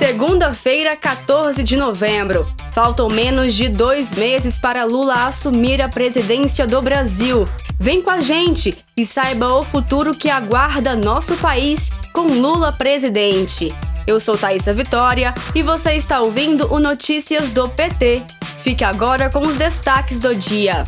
Segunda-feira, 14 de novembro. Faltam menos de dois meses para Lula assumir a presidência do Brasil. Vem com a gente e saiba o futuro que aguarda nosso país com Lula presidente. Eu sou Thaisa Vitória e você está ouvindo o Notícias do PT. Fique agora com os destaques do dia.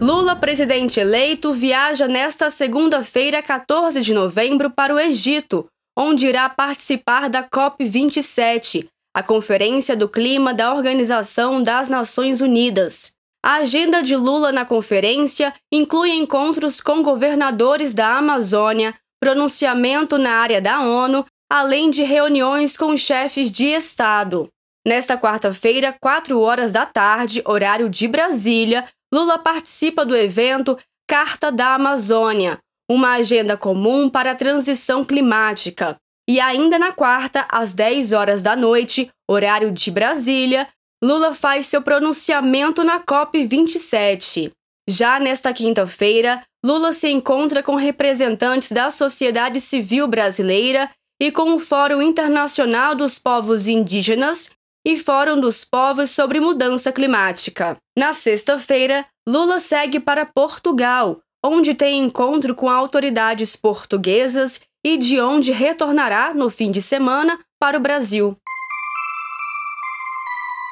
Lula, presidente eleito, viaja nesta segunda-feira, 14 de novembro, para o Egito, onde irá participar da COP27, a Conferência do Clima da Organização das Nações Unidas. A agenda de Lula na conferência inclui encontros com governadores da Amazônia, pronunciamento na área da ONU, além de reuniões com chefes de Estado. Nesta quarta-feira, 4 horas da tarde, horário de Brasília, Lula participa do evento Carta da Amazônia, uma agenda comum para a transição climática. E ainda na quarta, às 10 horas da noite, horário de Brasília, Lula faz seu pronunciamento na COP27. Já nesta quinta-feira, Lula se encontra com representantes da sociedade civil brasileira e com o Fórum Internacional dos Povos Indígenas e Fórum dos Povos sobre Mudança Climática. Na sexta-feira, Lula segue para Portugal, onde tem encontro com autoridades portuguesas e de onde retornará no fim de semana para o Brasil.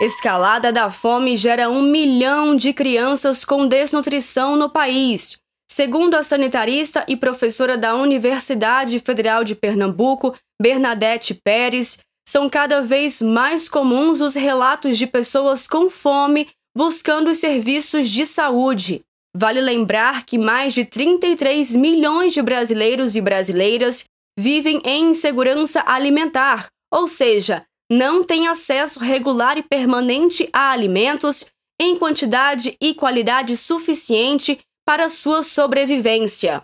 Escalada da fome gera um milhão de crianças com desnutrição no país. Segundo a sanitarista e professora da Universidade Federal de Pernambuco, Bernadette Pérez, são cada vez mais comuns os relatos de pessoas com fome buscando os serviços de saúde. Vale lembrar que mais de 33 milhões de brasileiros e brasileiras vivem em insegurança alimentar, ou seja, não têm acesso regular e permanente a alimentos em quantidade e qualidade suficiente para sua sobrevivência.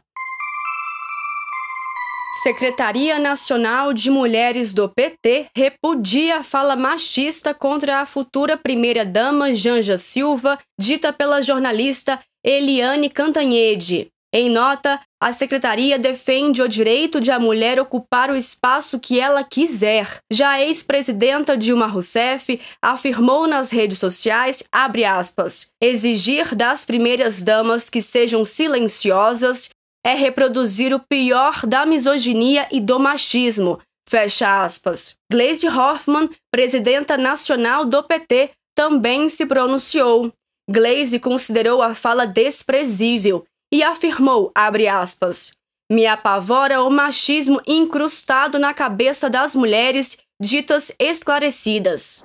Secretaria Nacional de Mulheres do PT repudia a fala machista contra a futura primeira-dama Janja Silva, dita pela jornalista Eliane Cantanhede. Em nota, a secretaria defende o direito de a mulher ocupar o espaço que ela quiser. Já a ex-presidenta Dilma Rousseff afirmou nas redes sociais, aspas, exigir das primeiras damas que sejam silenciosas é reproduzir o pior da misoginia e do machismo. Fecha aspas. Hoffmann, presidenta nacional do PT, também se pronunciou. Gleisi considerou a fala desprezível e afirmou, abre aspas, me apavora o machismo incrustado na cabeça das mulheres ditas esclarecidas.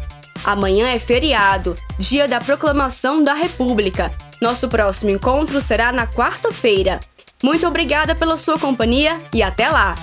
Amanhã é feriado, dia da proclamação da República. Nosso próximo encontro será na quarta-feira. Muito obrigada pela sua companhia e até lá!